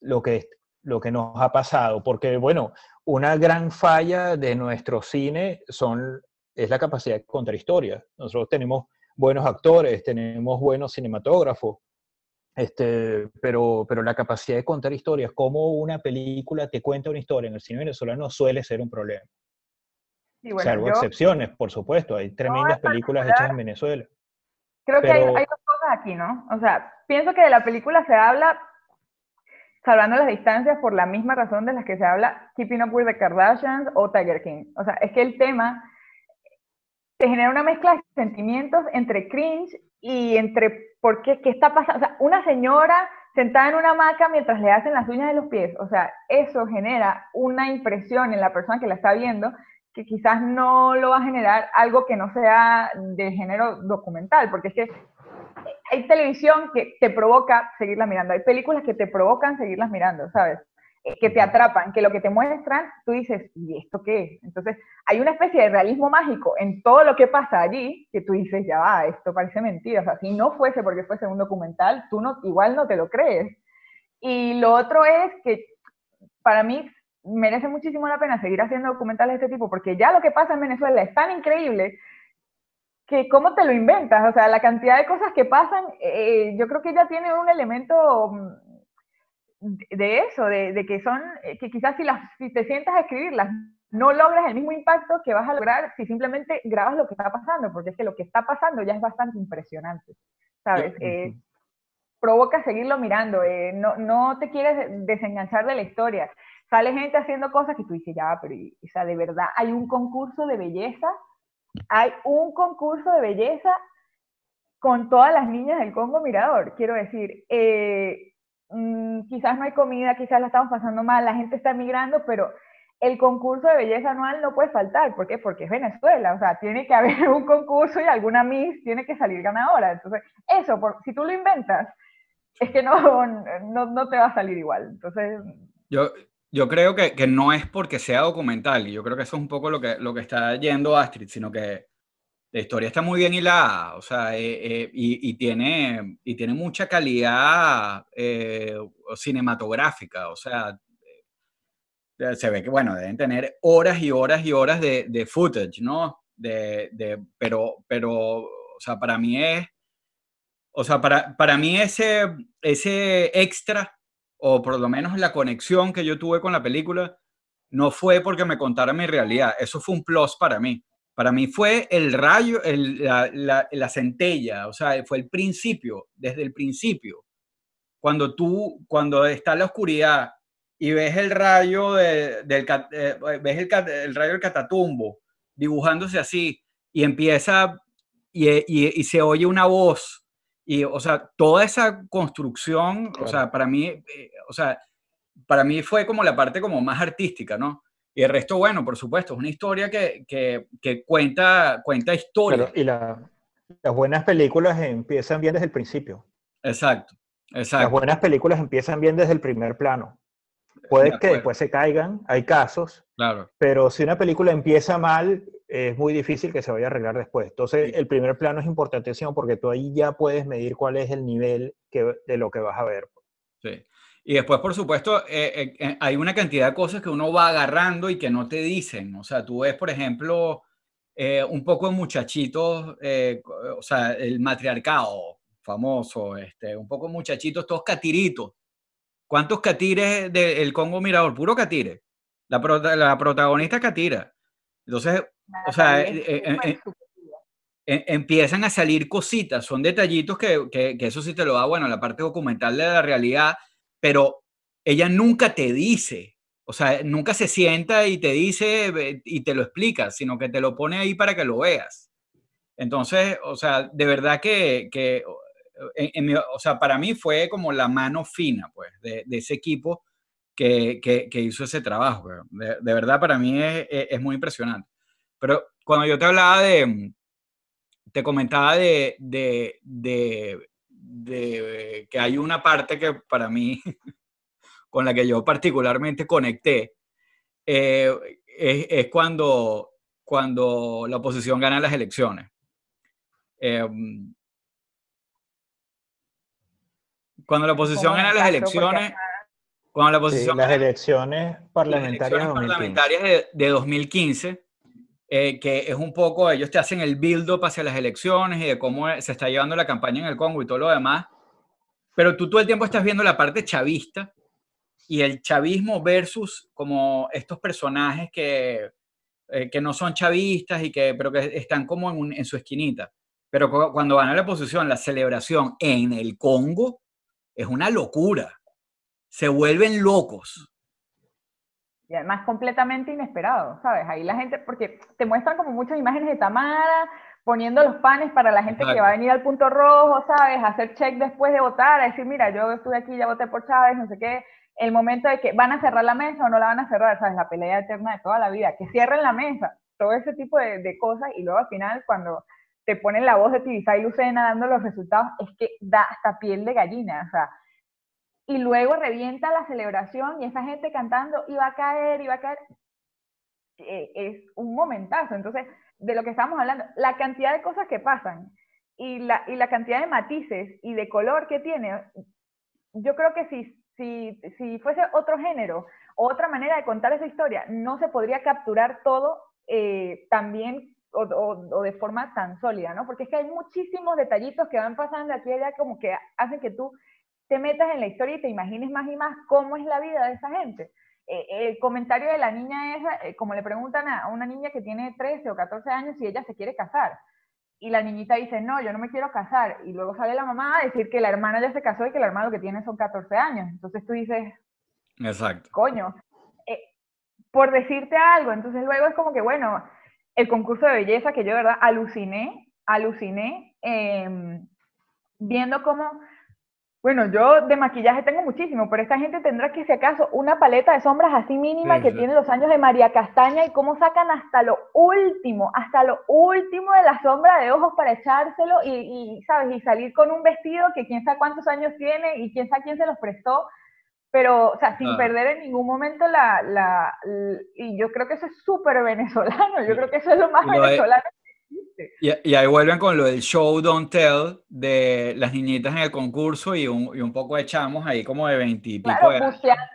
lo, que, lo que nos ha pasado. Porque, bueno, una gran falla de nuestro cine son, es la capacidad de contar historias. Nosotros tenemos buenos actores, tenemos buenos cinematógrafos, este, pero, pero la capacidad de contar historias, como una película te cuenta una historia en el cine venezolano suele ser un problema. Salvo excepciones, por supuesto, hay tremendas películas hechas en Venezuela. Creo que hay, hay, dos cosas aquí, ¿no? O sea, pienso que de la película se habla salvando las distancias por la misma razón de las que se habla Keeping Up with the Kardashians o Tiger King. O sea, es que el tema te genera una mezcla de sentimientos entre cringe y entre por qué, está pasando. O sea, una señora sentada en una hamaca mientras le hacen las uñas de los pies. O sea, eso genera una impresión en la persona que la está viendo que quizás no lo va a generar algo que no sea de género documental, porque es que hay televisión que te provoca seguirla mirando, hay películas que te provocan seguirlas mirando, ¿sabes? Eh, que te atrapan, que lo que te muestran, tú dices, ¿y esto qué es? Entonces, hay una especie de realismo mágico en todo lo que pasa allí, que tú dices, ya va, esto parece mentira, o sea, si no fuese porque fuese un documental, tú no, igual no te lo crees. Y lo otro es que para mí merece muchísimo la pena seguir haciendo documentales de este tipo, porque ya lo que pasa en Venezuela es tan increíble que cómo te lo inventas, o sea, la cantidad de cosas que pasan, eh, yo creo que ya tiene un elemento mm, de eso, de, que son, eh, que quizás si, las, si te sientas a escribirlas, no logras el mismo impacto que vas a lograr si simplemente grabas lo que está pasando, porque es que lo que está pasando ya es bastante impresionante, ¿sabes? Eh, provoca seguirlo mirando, eh, no, no te quieres desenganchar de la historia. Sale gente haciendo cosas que tú dices, ya, pero, o sea, de verdad, hay un concurso de belleza, hay un concurso de belleza con todas las niñas del Congo Mirador, quiero decir, eh, Mm, quizás no hay comida, quizás la estamos pasando mal, la gente está emigrando, pero el concurso de belleza anual no puede faltar. ¿Por qué? Porque es Venezuela, o sea, tiene que haber un concurso y alguna Miss tiene que salir ganadora. Entonces, eso, por, si tú lo inventas, es que no, no, no, te va a salir igual. Entonces... Yo, yo creo que, que, no es porque sea documental, y yo creo que eso es un poco lo que, lo que está yendo Astrid, sino que la historia está muy bien hilada, o sea, eh, eh, y, tiene, y tiene mucha calidad eh, cinematográfica, o sea, se ve que, bueno, deben tener horas y horas y horas de, de footage, ¿no? De, de, pero, pero, o sea, para mí es, o sea, para, para mí ese, ese extra, o por lo menos la conexión que yo tuve con la película, no fue porque me contara mi realidad, eso fue un plus para mí. Para mí fue el rayo, la, centella, o sea, fue el principio, desde el principio. Cuando tú, cuando está la oscuridad y ves el rayo del, eh, ves el, rayo del catatumbo dibujándose así y empieza y, se oye una voz y o sea toda esa construcción o sea para mí eh, o sea para mí fue como la parte como más artística no y el resto bueno por supuesto es una historia que, que, cuenta cuenta historia. Y las buenas películas empiezan bien desde el principio. Exacto exacto. las buenas películas empiezan bien desde el primer plano. Puede que después se caigan, hay casos, claro. pero si una película empieza mal, es muy difícil que se vaya a arreglar después. Entonces, el primer plano es importantísimo porque tú ahí ya puedes medir cuál es el nivel que, de lo que vas a ver. Sí. Y después, por supuesto, eh, eh, eh, hay una cantidad de cosas que uno va agarrando y que no te dicen. O sea, tú ves, por ejemplo, un poco de muchachitos, o sea, el matriarcado famoso, este, un poco de muchachitos, todos catiritos ¿Cuántos catires del Congo Mirador? Puro catire. La, la protagonista catira. Entonces, o sea, eh, eh, eh, empiezan a salir cositas, son detallitos que, que, eso sí te lo da, bueno, la parte documental de la realidad, pero ella nunca te dice, o sea, nunca se sienta y te dice y te lo explica, sino que te lo pone ahí para que lo veas. Entonces, o sea, de verdad que, que o sea, para mí fue como la mano fina, pues, de, ese equipo que, que, hizo ese trabajo. De, verdad, para mí es, es, muy impresionante. Pero cuando yo te hablaba de, te comentaba de, de, de, que hay una parte que para mí, con la que yo particularmente conecté, eh, es, es, cuando, cuando la oposición gana las elecciones. Eh, Cuando la oposición gana las elecciones, cuando la oposición las elecciones parlamentarias, de, 2015, eh, que es un poco, ellos te hacen el build-up hacia las elecciones y de cómo se está llevando la campaña en el Congo y todo lo demás, pero tú todo el tiempo estás viendo la parte chavista y el chavismo versus como estos personajes que, eh, que no son chavistas y que, pero que están como en, en su esquinita. Pero cuando van a la oposición, la celebración en el Congo, es una locura. Se vuelven locos. Y además completamente inesperado, ¿sabes? Ahí la gente, porque te muestran como muchas imágenes de Tamara poniendo los panes para la gente que va a venir al punto rojo, ¿sabes? hacer check después de votar, a decir, mira, yo estuve aquí, ya voté por Chávez, no sé qué. El momento de que van a cerrar la mesa o no la van a cerrar, ¿sabes? La pelea eterna de toda la vida, que cierren la mesa, todo ese tipo de, de cosas. Y luego al final, cuando te ponen la voz de Tibisay Lucena dando los resultados, es que da hasta piel de gallina, o sea, y luego revienta la celebración y esa gente cantando, iba a caer, iba a caer, eh, es un momentazo. Entonces, de lo que estamos hablando, la cantidad de cosas que pasan y la, y la cantidad de matices y de color que tiene, yo creo que si, si, si fuese otro género, otra manera de contar esa historia, no se podría capturar todo eh, también o, de forma tan sólida, ¿no? Porque es que hay muchísimos detallitos que van pasando aquí y allá como que hacen que tú te metas en la historia y te imagines más y más cómo es la vida de esa gente. Eh, el comentario de la niña es, eh, como le preguntan a una niña que tiene 13 o 14 años si ella se quiere casar. Y la niñita dice, no, yo no me quiero casar. Y luego sale la mamá a decir que la hermana ya se casó y que la hermana lo que tiene son 14 años. Entonces tú dices, Exacto. Coño, eh, por decirte algo. Entonces luego es como que, bueno, el concurso de belleza que yo de verdad aluciné, aluciné, em, viendo cómo, bueno, yo de maquillaje tengo muchísimo, pero esta gente tendrá que, si acaso, una paleta de sombras así mínima que tiene los años de María Castaña y cómo sacan hasta lo último, hasta lo último de la sombra de ojos para echárselo y, ¿sabes? Y salir con un vestido que quién sabe cuántos años tiene y quién sabe quién se los prestó. Pero, o sea, sin perder en ningún momento la, la, y yo creo que eso es súper venezolano, yo creo que eso es lo más venezolano existe. Y, y, ahí vuelven con lo del show don't tell de las niñitas en el concurso y un, y un poco echamos ahí como de veintipico. Claro,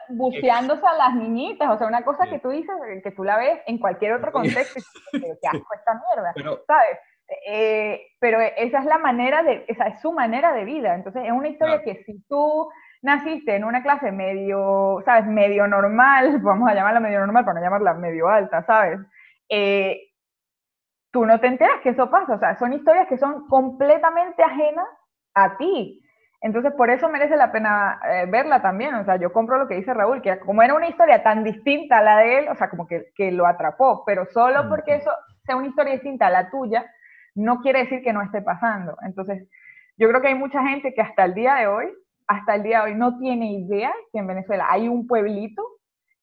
buceándose a las niñitas, o sea, una cosa que tú dices, que tú la ves en cualquier otro contexto, y que asco esta mierda, pero, ¿sabes? Eh, pero esa es la manera de, esa es su manera de vida, entonces es una historia que si tú naciste en una clase medio, ¿sabes? Medio normal, vamos a llamarla medio normal para no llamarla medio alta, ¿sabes? Eh, tú no te enteras que eso pasa, o sea, son historias que son completamente ajenas a ti. Entonces, por eso merece la pena eh, verla también. O sea, yo compro lo que dice Raúl, que como era una historia tan distinta a la de él, o sea, como que, que lo atrapó, pero solo porque eso sea una historia distinta a la tuya, no quiere decir que no esté pasando. Entonces, yo creo que hay mucha gente que hasta el día de hoy, hasta el día de hoy, no tiene idea que en Venezuela hay un pueblito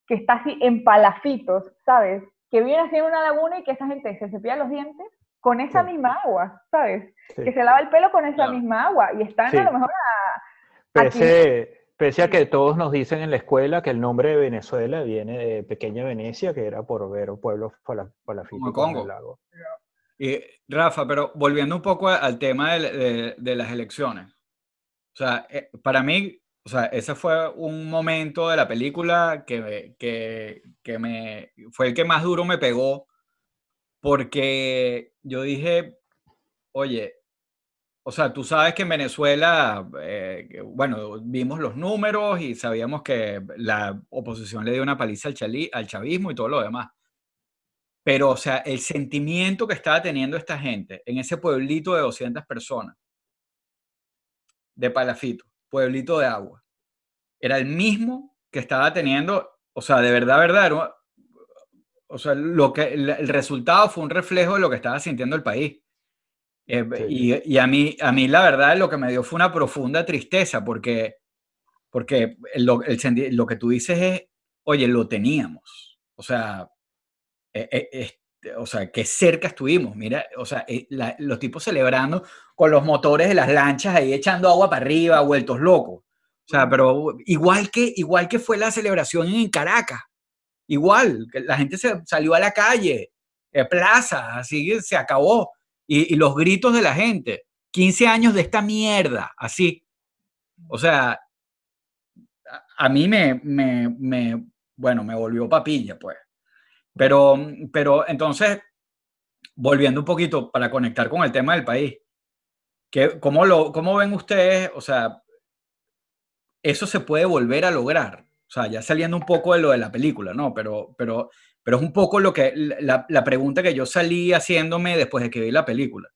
que está así en palafitos, ¿sabes? Que viene así en una laguna y que esa gente se cepilla los dientes con esa misma agua, ¿sabes? Que se lava el pelo con esa misma agua y están a lo mejor a... Pese, pese, a que todos nos dicen en la escuela que el nombre de Venezuela viene de Pequeña Venecia, que era por ver pueblos palafitos en el lago. Y Rafa, pero volviendo un poco al tema de, de, las elecciones. O sea, eh, para mí, o sea, ese fue un momento de la película que, que, que me, fue el que más duro me pegó, porque yo dije, oye, o sea, tú sabes que en Venezuela, eh, bueno, vimos los números y sabíamos que la oposición le dio una paliza al, al chavismo y todo lo demás. Pero, o sea, el sentimiento que estaba teniendo esta gente en ese pueblito de 200 personas, de Palafito, pueblito de agua, era el mismo que estaba teniendo, o sea, de verdad, verdad, o sea, lo que, el, resultado fue un reflejo de lo que estaba sintiendo el país. Eh, y, y, a, mí, a mí, la verdad, lo que me dio fue una profunda tristeza, porque, porque lo, el, lo que tú dices es, oye, lo teníamos. O sea, eh, eh, este, o sea, qué cerca estuvimos, mira, o sea, eh, los tipos celebrando con los motores de las lanchas ahí echando agua para arriba, vueltos locos. O sea, pero igual que, igual que fue la celebración en Caracas, igual, que la gente se salió a la calle, plaza, así se acabó. Y, los gritos de la gente, 15 años de esta mierda, así. O sea, a, mí me, me, me, bueno, me volvió papilla, pues. Pero, pero entonces, volviendo un poquito para conectar con el tema del país, ¿qué, cómo, lo, ¿cómo ven ustedes? O sea, eso se puede volver a lograr. O sea, ya saliendo un poco de lo de la película, ¿no? Pero, pero, pero es un poco lo que, la, la pregunta que yo salí haciéndome después de que vi la película.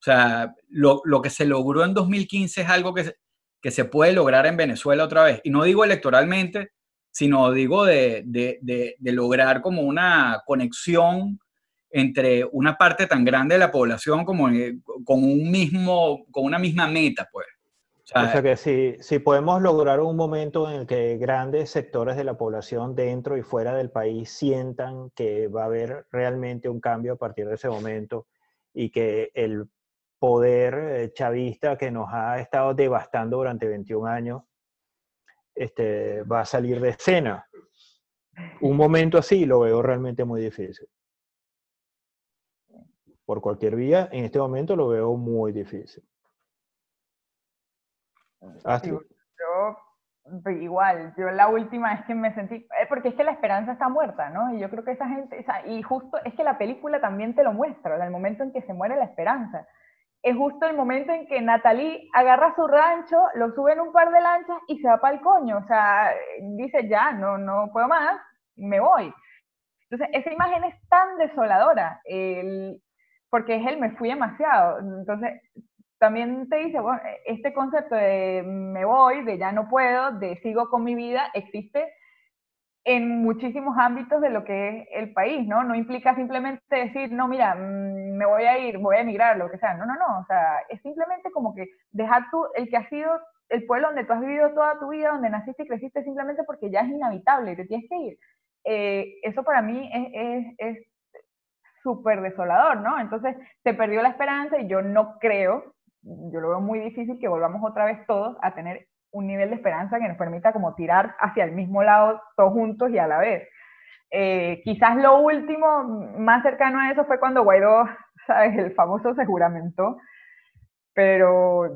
O sea, lo, lo que se logró en 2015 es algo que, que se puede lograr en Venezuela otra vez. Y no digo electoralmente, sino digo de, lograr como una conexión entre una parte tan grande de la población como eh, con un mismo, con una misma meta, pues. O sea, que si, si podemos lograr un momento en el que grandes sectores de la población dentro y fuera del país sientan que va a haber realmente un cambio a partir de ese momento y que el poder eh, chavista que nos ha estado devastando durante 21 años este, va a salir de escena. Un momento así lo veo realmente muy difícil. Por cualquier vía, en este momento lo veo muy difícil. yo igual, yo la última vez que me sentí, eh, porque es que la esperanza está muerta, ¿no? Y yo creo que esa gente, y justo es que la película también te lo muestra, el momento en que se muere la esperanza es justo el momento en que Natalie agarra su rancho, lo sube en un par de lanchas y se va para el coño. O sea, dice, ya, no, no puedo más, me voy. Entonces, esa imagen es tan desoladora, porque es él, me fui demasiado. Entonces, también te dice, bueno, este concepto de me voy, de ya no puedo, de sigo con mi vida, existe en muchísimos ámbitos de lo que es el país, ¿no? No implica simplemente decir, no, mira, mm, me voy a ir, voy a emigrar, lo que sea. No, no, no. O sea, es simplemente como que dejar tú, el que ha sido el pueblo donde tú has vivido toda tu vida, donde naciste y creciste, simplemente porque ya es inhabitable, te tienes que ir. Eh, eso para mí es súper desolador, ¿no? Entonces, se perdió la esperanza y yo no creo, yo lo veo muy difícil que volvamos otra vez todos a tener un nivel de esperanza que nos permita como tirar hacia el mismo lado todos juntos y a la vez. Eh, quizás lo último más cercano a eso fue cuando Guaidó, ¿sabes? El famoso se juramentó, pero...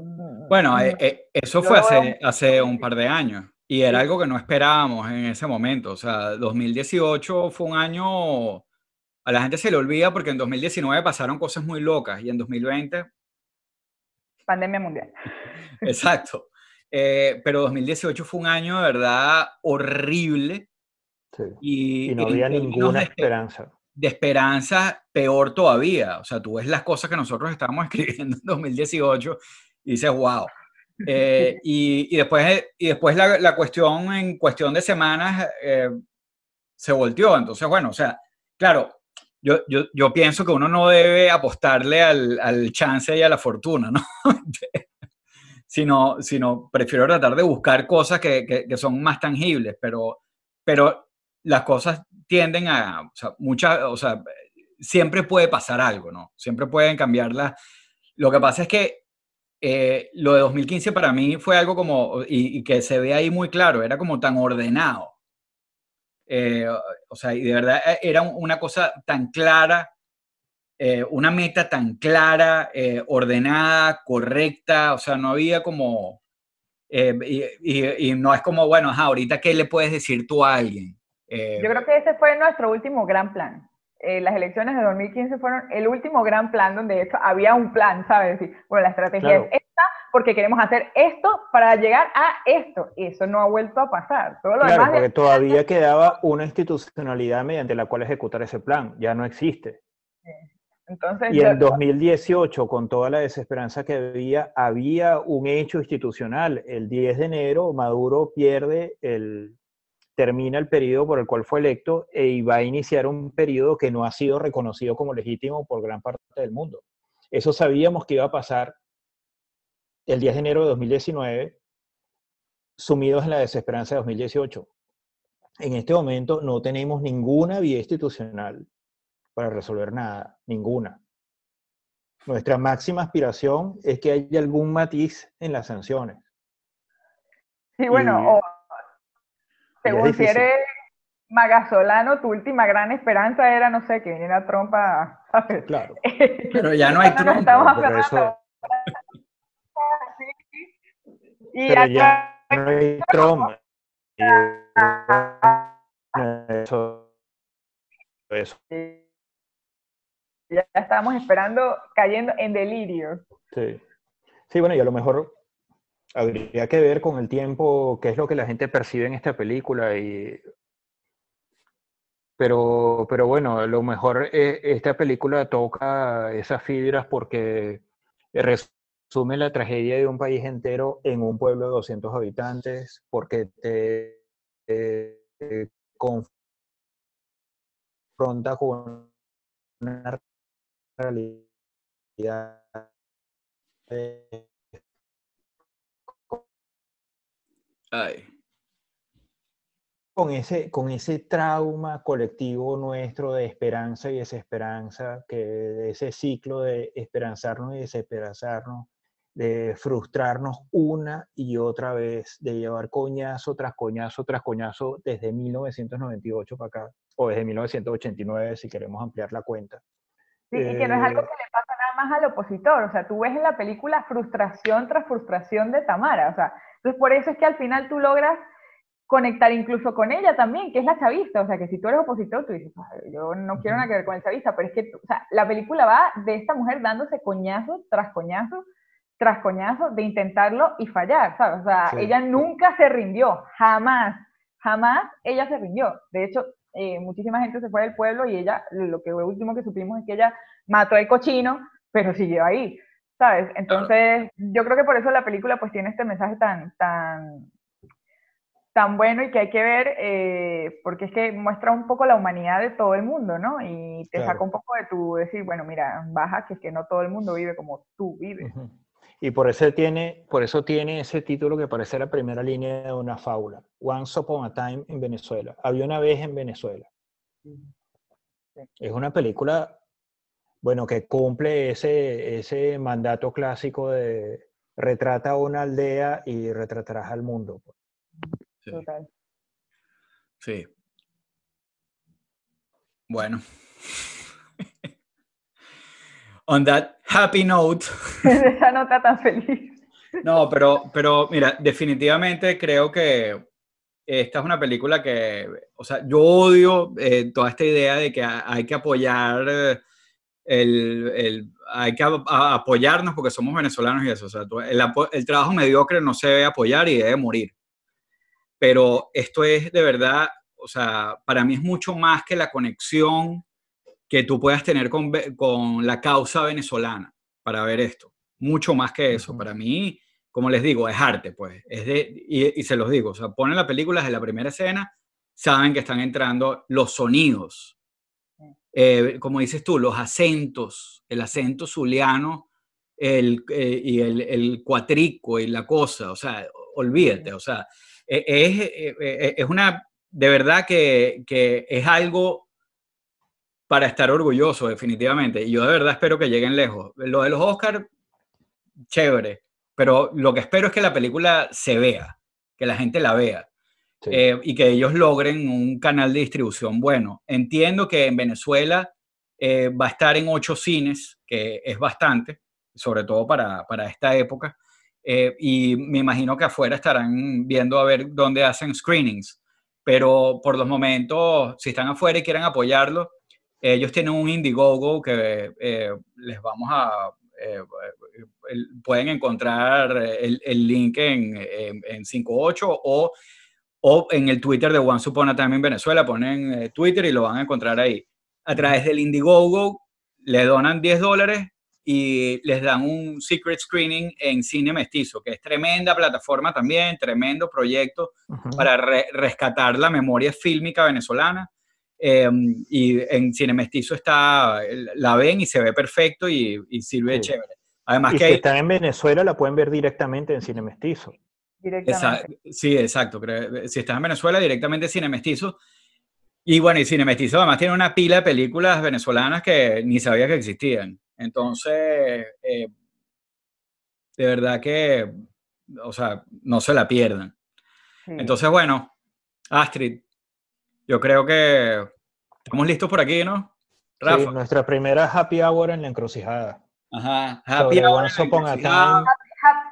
Bueno, eh, eh, eso fue hace, hace un par de años y era algo que no esperábamos en ese momento. O sea, 2018 fue un año, a la gente se le olvida porque en 2019 pasaron cosas muy locas y en 2020... Pandemia mundial. Exacto. Eh, pero 2018 fue un año de verdad horrible. Y, no había ninguna esperanza. De esperanza, peor todavía. O sea, tú ves las cosas que nosotros estábamos escribiendo en 2018 y dices, wow. Eh, y, y, después, y después la, la, cuestión, en cuestión de semanas, eh, se volteó. Entonces, bueno, o sea, claro, yo, yo, yo pienso que uno no debe apostarle al, al chance y a la fortuna, ¿no? sino, sino prefiero tratar de buscar cosas que, que, son más tangibles, pero, pero las cosas tienden a, o sea, muchas, o sea, siempre puede pasar algo, ¿no? Siempre pueden cambiarlas. Lo que pasa es que eh, lo de 2015 para mí fue algo como, y, y, que se ve ahí muy claro, era como tan ordenado. Eh, o sea, y de verdad eh, era una cosa tan clara, eh, una meta tan clara, eh, ordenada, correcta, o sea, no había como, y, y, y, no es como, bueno, ajá, ahorita, ¿qué le puedes decir tú a alguien? Yo creo que ese fue nuestro último gran plan. Eh, las elecciones de 2015 fueron el último gran plan donde de hecho había un plan, ¿sabes? Decir, bueno, la estrategia claro. es esta porque queremos hacer esto para llegar a esto. Eso no ha vuelto a pasar. Todo lo claro, demás porque todavía quedaba una institucionalidad mediante la cual ejecutar ese plan. Ya no existe. Entonces, y en 2018, con toda la desesperanza que había, había un hecho institucional. El 10 de enero, Maduro pierde el, termina el periodo por el cual fue electo e va a iniciar un periodo que no ha sido reconocido como legítimo por gran parte del mundo. Eso sabíamos que iba a pasar el 10 de enero de 2019, sumidos en la desesperanza de 2018. En este momento no tenemos ninguna vía institucional para resolver nada, ninguna. Nuestra máxima aspiración es que haya algún matiz en las sanciones. Sí, bueno, y, o según si eres magasolano, tu última gran esperanza era, no sé, que viniera Trump a... ¿sabes? Claro. Pero ya no hay Trump. Pero eso... y Pero ya no hay Trump. Eso. Eso. Ya estamos esperando, cayendo en delirio. Sí. Sí, bueno, y a lo mejor habría que ver con el tiempo qué es lo que la gente percibe en esta película y pero, pero bueno, a lo mejor eh, esta película toca esas fibras porque resume la tragedia de un país entero en un pueblo de 200 habitantes, porque te, te confronta con una realidad Ay. Con ese, con ese trauma colectivo nuestro de esperanza y desesperanza, que ese ciclo de esperanzarnos y desesperanzarnos, de frustrarnos una y otra vez, de llevar coñazo tras coñazo tras coñazo desde 1998 para acá, o desde 1989 si queremos ampliar la cuenta. Sí, eh, y que no es algo que le pasa nada más al opositor, o sea, tú ves en la película frustración tras frustración de Tamara, o sea, entonces, por eso es que al final tú logras conectar incluso con ella también, que es la chavista. O sea, que si tú eres opositor, tú dices, yo no quiero nada que ver con el chavista, pero es que, o sea, la película va de esta mujer dándose coñazo tras coñazo tras coñazo de intentarlo y fallar, ¿sabes? O sea, sí. ella nunca se rindió, jamás, jamás ella se rindió. De hecho, eh, muchísima gente se fue del pueblo y ella, lo que último que supimos es que ella mató al cochino, pero siguió ahí. ¿sabes? Entonces, yo creo que por eso la película pues tiene este mensaje tan, tan, tan bueno y que hay que ver, eh, porque es que muestra un poco la humanidad de todo el mundo, ¿no? Y te claro. saca un poco de tu decir, bueno, mira, baja, que es que no todo el mundo vive como tú vives. Uh -huh. Y por eso, tiene, por eso tiene ese título que parece la primera línea de una fábula. Once Upon a Time en Venezuela. Había una vez en Venezuela. Es una película bueno, que cumple ese, ese mandato clásico de retrata una aldea y retratarás al mundo. Pues. Sí. Total. Sí. Bueno. On that happy note. Esa nota tan feliz. No, pero, pero mira, definitivamente creo que esta es una película que, o sea, yo odio eh, toda esta idea de que hay que apoyar eh, el, el, hay que a, apoyarnos porque somos venezolanos y eso. O sea, el, el, trabajo mediocre no se debe apoyar y debe morir. Pero esto es de verdad, o sea, para mí es mucho más que la conexión que tú puedas tener con, con la causa venezolana para ver esto. Mucho más que eso. Para mí, como les digo, es arte, pues. Es de, y, se los digo, o sea, ponen la película desde la primera escena, saben que están entrando los sonidos, eh, como dices tú, los acentos, el acento zuliano el, eh, y el, el, cuatrico y la cosa, o sea, olvídate, o sea, e, es, e, e, es una, de verdad que, que es algo para estar orgulloso, definitivamente. Y yo de verdad espero que lleguen lejos. Lo de los Oscars, chévere, pero lo que espero es que la película se vea, que la gente la vea. Eh, y que ellos logren un canal de distribución bueno. Entiendo que en Venezuela eh, va a estar en ocho cines, que es bastante, sobre todo para, para esta época, eh, y me imagino que afuera estarán viendo a ver dónde hacen screenings, pero por los momentos, si están afuera y quieren apoyarlo, ellos tienen un Indiegogo que les vamos a... pueden encontrar el, el link en, en, en 58 o o en el Twitter de One Upon a Time en Venezuela, ponen eh, Twitter y lo van a encontrar ahí. A través del Indiegogo le donan 10 dólares y les dan un secret screening en Cine Mestizo, que es tremenda plataforma también, tremendo proyecto para rescatar la memoria fílmica venezolana. Em, y en Cine Mestizo está, la ven y se ve perfecto y, sirve chévere. Además que si está en Venezuela la pueden ver directamente en Cine Mestizo sí, exacto. Si estás en Venezuela, directamente Cine Mestizo. Y bueno, y Cine Mestizo además tiene una pila de películas venezolanas que ni sabía que existían. Entonces, eh, de verdad que, o sea, no se la pierdan. Entonces, bueno, Astrid, yo creo que estamos listos por aquí, ¿no? Rafa. Sí, nuestra primera happy hour en la encrucijada. Ajá, happy hour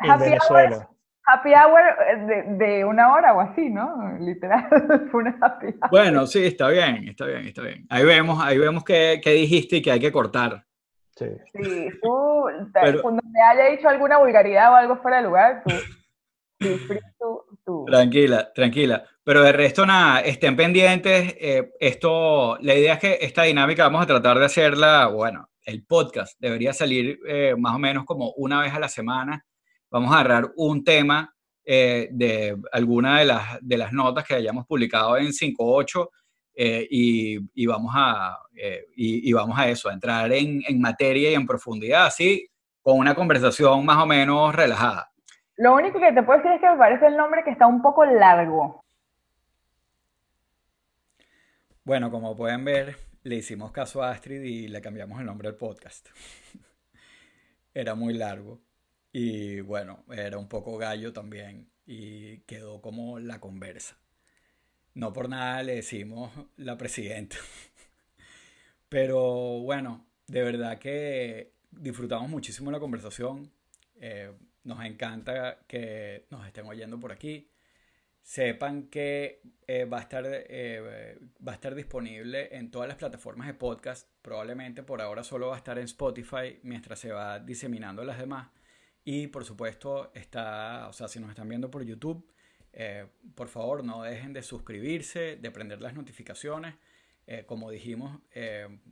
en, Venezuela happy hour eh, de, una hora o así, ¿no? Literal, fue una happy hour. Bueno, sí, está bien, está bien, está bien. Ahí vemos, ahí vemos qué, dijiste y que hay que cortar. Sí, sí tú, cuando me haya dicho alguna vulgaridad o algo fuera de lugar, tú, tú, Tranquila, tranquila. Pero de resto, nada, estén pendientes. Eh, esto, la idea es que esta dinámica vamos a tratar de hacerla, bueno, el podcast debería salir eh, más o menos como una vez a la semana vamos a agarrar un tema eh, de alguna de las, de las notas que hayamos publicado en 5.8 eh, y, y, vamos a, eh, y, vamos a eso, a entrar en, en, materia y en profundidad, así, con una conversación más o menos relajada. Lo único que te puedo decir es que me parece el nombre que está un poco largo. Bueno, como pueden ver, le hicimos caso a Astrid y le cambiamos el nombre al podcast. Era muy largo. Y bueno, era un poco gallo también y quedó como la conversa. No por nada le decimos la presidenta. Pero bueno, de verdad que disfrutamos muchísimo la conversación. Eh, nos encanta que nos estén oyendo por aquí. Sepan que eh, va, a estar, eh, va a estar disponible en todas las plataformas de podcast. Probablemente por ahora solo va a estar en Spotify mientras se va diseminando las demás. Y por supuesto, está, o sea, si nos están viendo por YouTube, eh, por favor no dejen de suscribirse, de prender las notificaciones. Eh, como dijimos,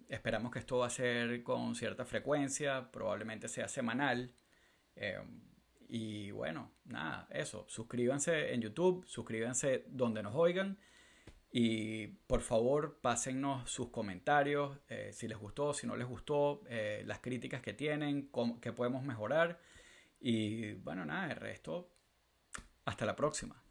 esperamos que esto va a ser con cierta frecuencia, probablemente sea semanal. Y bueno, nada, eso, suscríbanse en YouTube, suscríbanse donde nos oigan. Y por favor, pásennos sus comentarios, si les gustó, si no les gustó, las críticas que tienen, qué podemos mejorar. Y bueno, nada, el resto, hasta la próxima.